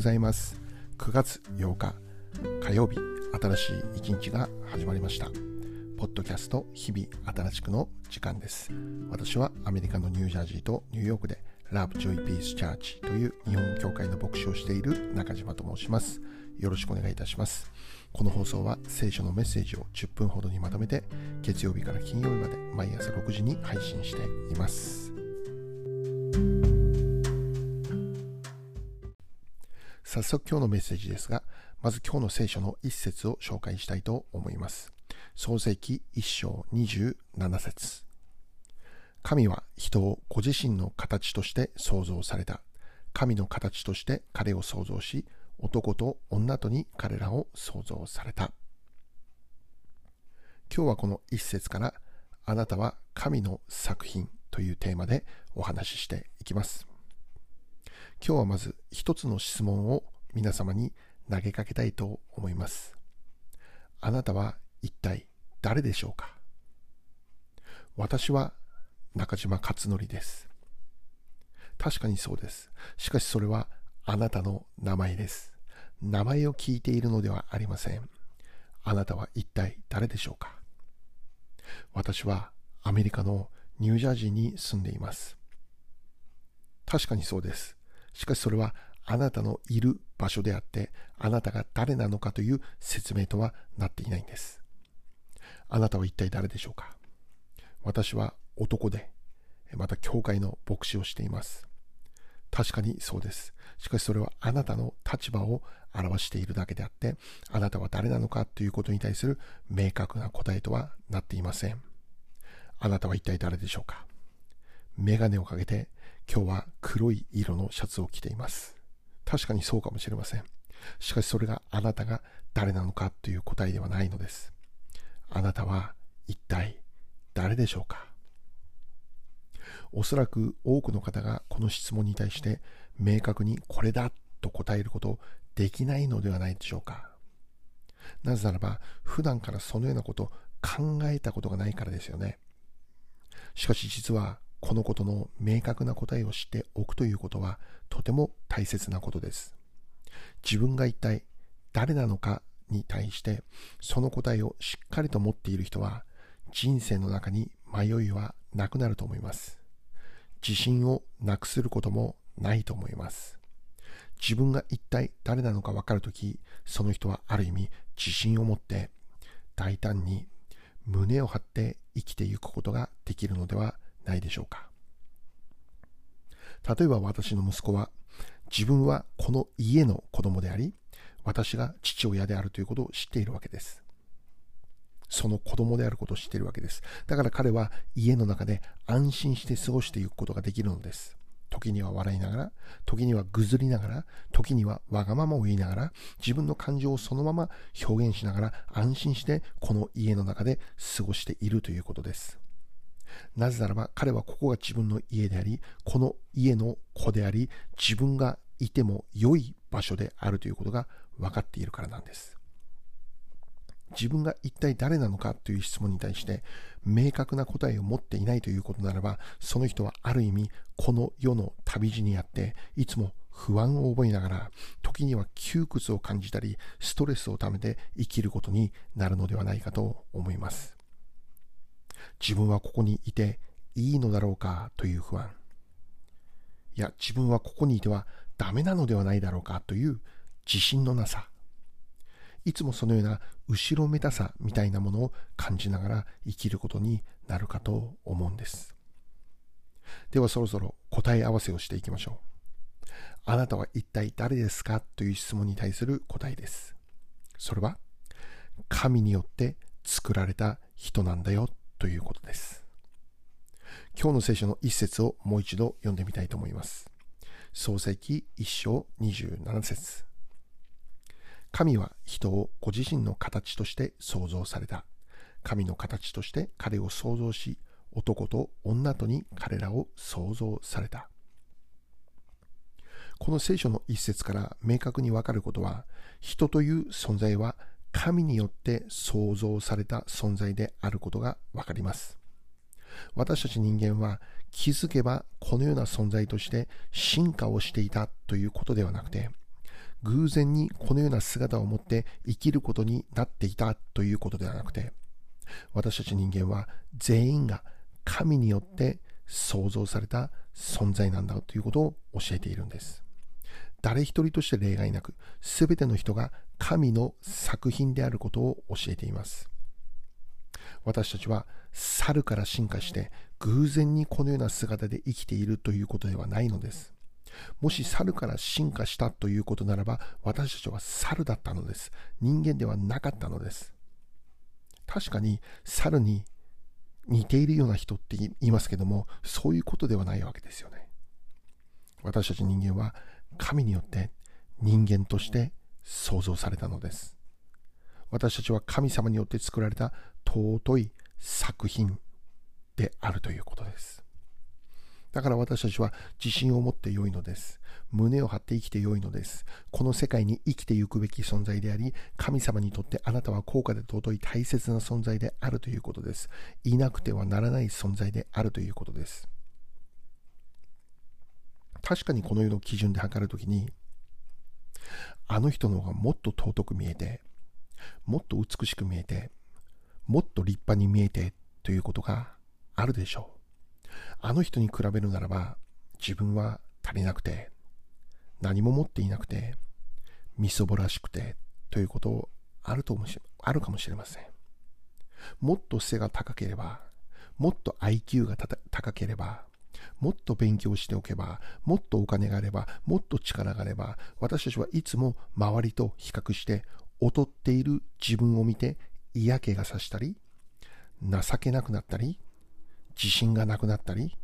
ございます。9月8日火曜日新しい一日が始まりました。ポッドキャスト日々新しくの時間です。私はアメリカのニュージャージーとニューヨークでラブジョイピースチャーチという日本教会の牧師をしている中島と申します。よろしくお願いいたします。この放送は聖書のメッセージを10分ほどにまとめて月曜日から金曜日まで毎朝6時に配信しています。早速今日のメッセージですが、まず今日の聖書の一節を紹介したいと思います。創世記一章27節神は人をご自身の形として創造された。神の形として彼を創造し、男と女とに彼らを創造された。今日はこの一節からあなたは神の作品というテーマでお話ししていきます。今日はまず一つの質問を皆様に投げかけたいと思います。あなたは一体誰でしょうか？私は中島勝則です。確かにそうです。しかしそれはあなたの名前です。名前を聞いているのではありません。あなたは一体誰でしょうか？私はアメリカのニュージャージーに住んでいます。確かにそうです。しかしそれはあなたのいる場所であって、あなたが誰なのかという説明とはなっていないんです。あなたは一体誰でしょうか？私は男で、また教会の牧師をしています。確かにそうです。しかしそれはあなたの立場を表しているだけであって、あなたは誰なのかということに対する明確な答えとはなっていません。あなたは一体誰でしょうか？メガネをかけて今日は黒い色のシャツを着ています。確かにそうかもしれません。しかしそれがあなたが誰なのかという答えではないのです。あなたは一体誰でしょうか？おそらく多くの方がこの質問に対して明確にこれだと答えることできないのではないでしょうか。なぜならば普段からそのようなこと考えたことがないからですよね。しかし実はこのことの明確な答えを知っておくということはとても大切なことです。自分が一体誰なのかに対してその答えをしっかりと持っている人は人生の中に迷いはなくなると思います。自信をなくすることもないと思います。自分が一体誰なのか分かるとき、その人はある意味自信を持って大胆に胸を張って生きていくことができるのではないでしょうか。例えば私の息子は自分はこの家の子供であり、私が父親であるということを知っているわけです。その子供であることを知っているわけです。だから彼は家の中で安心して過ごしていくことができるのです。時には笑いながら、時にはぐずりながら、時にはわがままを言いながら、自分の感情をそのまま表現しながら安心してこの家の中で過ごしているということです。なぜならば彼はここが自分の家であり、この家の子であり、自分がいても良い場所であるということが分かっているからなんです。自分が一体誰なのかという質問に対して明確な答えを持っていないということならば、その人はある意味この世の旅路にあって、いつも不安を覚えながら、時には窮屈を感じたり、ストレスをためて生きることになるのではないかと思います。自分はここにいていいのだろうかという不安。いや、自分はここにいてはダメなのではないだろうかという自信のなさ。いつもそのような後ろめたさみたいなものを感じながら生きることになるかと思うんです。ではそろそろ答え合わせをしていきましょう。あなたは一体誰ですかという質問に対する答えです。それは、神によって作られた人なんだよということです。今日の聖書の一節をもう一度読んでみたいと思います。創世記一章27節神は人をご自身の形として創造された。神の形として彼を創造し、男と女とに彼らを創造された。この聖書の一節から明確にわかることは、人という存在は神によって創造された存在であることがわかります。私たち人間は気づけばこのような存在として進化をしていたということではなくて、偶然にこのような姿を持って生きることになっていたということではなくて、私たち人間は全員が神によって創造された存在なんだということを教えているんです。誰一人として例外なく、すべての人が神の作品であることを教えています。私たちは猿から進化して偶然にこのような姿で生きているということではないのです。もし猿から進化したということならば、私たちは猿だったのです。人間ではなかったのです。確かに猿に似ているような人って言いますけども、そういうことではないわけですよね。私たち人間は神によって人間として創造されたのです。私たちは神様によって作られた尊い作品であるということです。だから私たちは自信を持って良いのです。胸を張って生きて良いのです。この世界に生きてゆくべき存在であり、神様にとってあなたは高価で尊い大切な存在であるということです。いなくてはならない存在であるということです。確かにこの世の基準で測るときに、あの人の方がもっと尊く見えて、もっと美しく見えて、もっと立派に見えてということがあるでしょう。あの人に比べるならば自分は足りなくて、何も持っていなくて、みそぼらしくてということあるともしあるかもしれません。もっと背が高ければ、もっと IQ が高ければ、もっと勉強しておけば、もっとお金があれば、もっと力があれば、私たちはいつも周りと比較して劣っている自分を見て嫌気がさしたり、情けなくなったり、自信がなくなったり、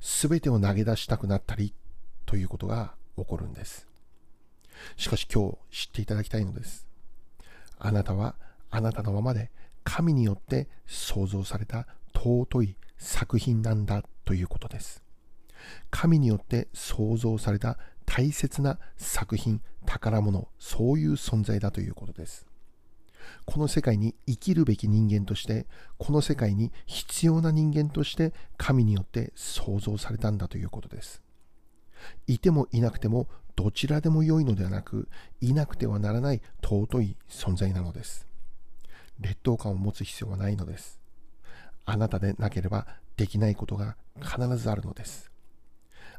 すべてを投げ出したくなったりということが起こるんです。しかし今日知っていただきたいのです。あなたはあなたのままで神によって創造された尊い作品なんだということです。神によって創造された大切な作品、宝物、そういう存在だということです。この世界に生きるべき人間として、この世界に必要な人間として神によって創造されたんだということです。いてもいなくてもどちらでも良いのではなく、いなくてはならない尊い存在なのです。劣等感を持つ必要はないのです。あなたでなければできないことが必ずあるのです。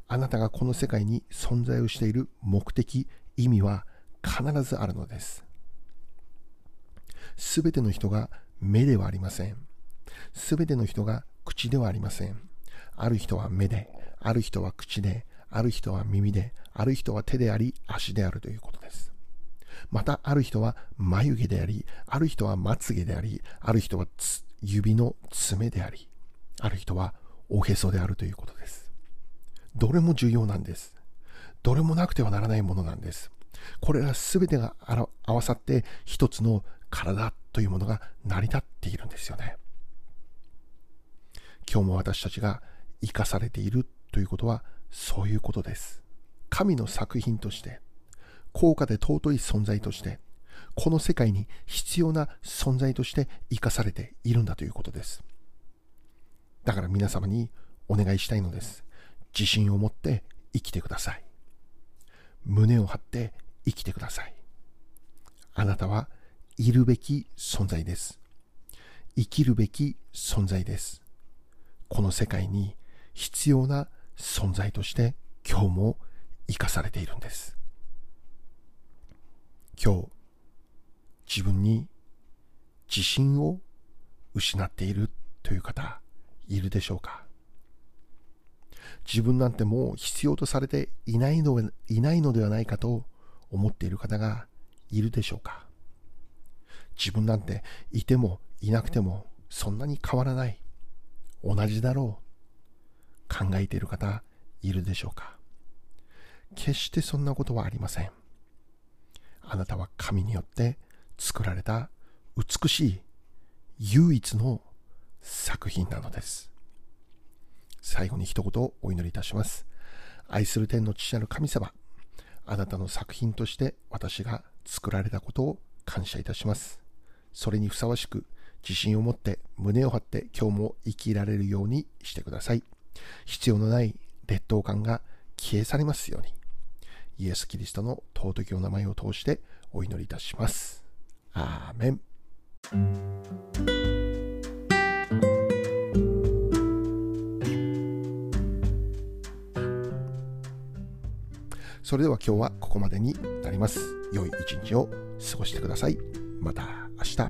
あなたがこの世界に存在をしている目的、意味は必ずあるのです。すべての人が目ではありません。すべての人が口ではありません。ある人は目で、ある人は口で、ある人は耳で、ある人は手であり、足であるということです。また、ある人は眉毛であり、ある人はまつげであり、ある人は指の爪であり、ある人はおへそであるということです。どれも重要なんです。どれもなくてはならないものなんです。これら全てが合わさって一つの体というものが成り立っているんですよね。今日も私たちが生かされているということはそういうことです。神の作品として、高価で尊い存在として、この世界に必要な存在として生かされているんだということです。だから皆様にお願いしたいのです。自信を持って生きてください。胸を張って生きてください。あなたはいるべき存在です。生きるべき存在です。この世界に必要な存在として今日も生かされているんです。今日、自分に自信を失っているという方、いるでしょうか？自分なんてもう必要とされていないのいないのではないかと思っている方がいるでしょうか？自分なんていてもいなくてもそんなに変わらない。同じだろう。考えている方いるでしょうか？決してそんなことはありません。あなたは神によって作られた美しい唯一の作品なのです。最後に一言お祈りいたします。愛する天の父なる神様、あなたの作品として私が作られたことを感謝いたします。それにふさわしく自信を持って胸を張って今日も生きられるようにしてください。必要のない劣等感が消え去りますように。イエス・キリストの尊きお名前を通してお祈りいたします。アーメン。それでは今日はここまでになります。良い一日を過ごしてください。また明日。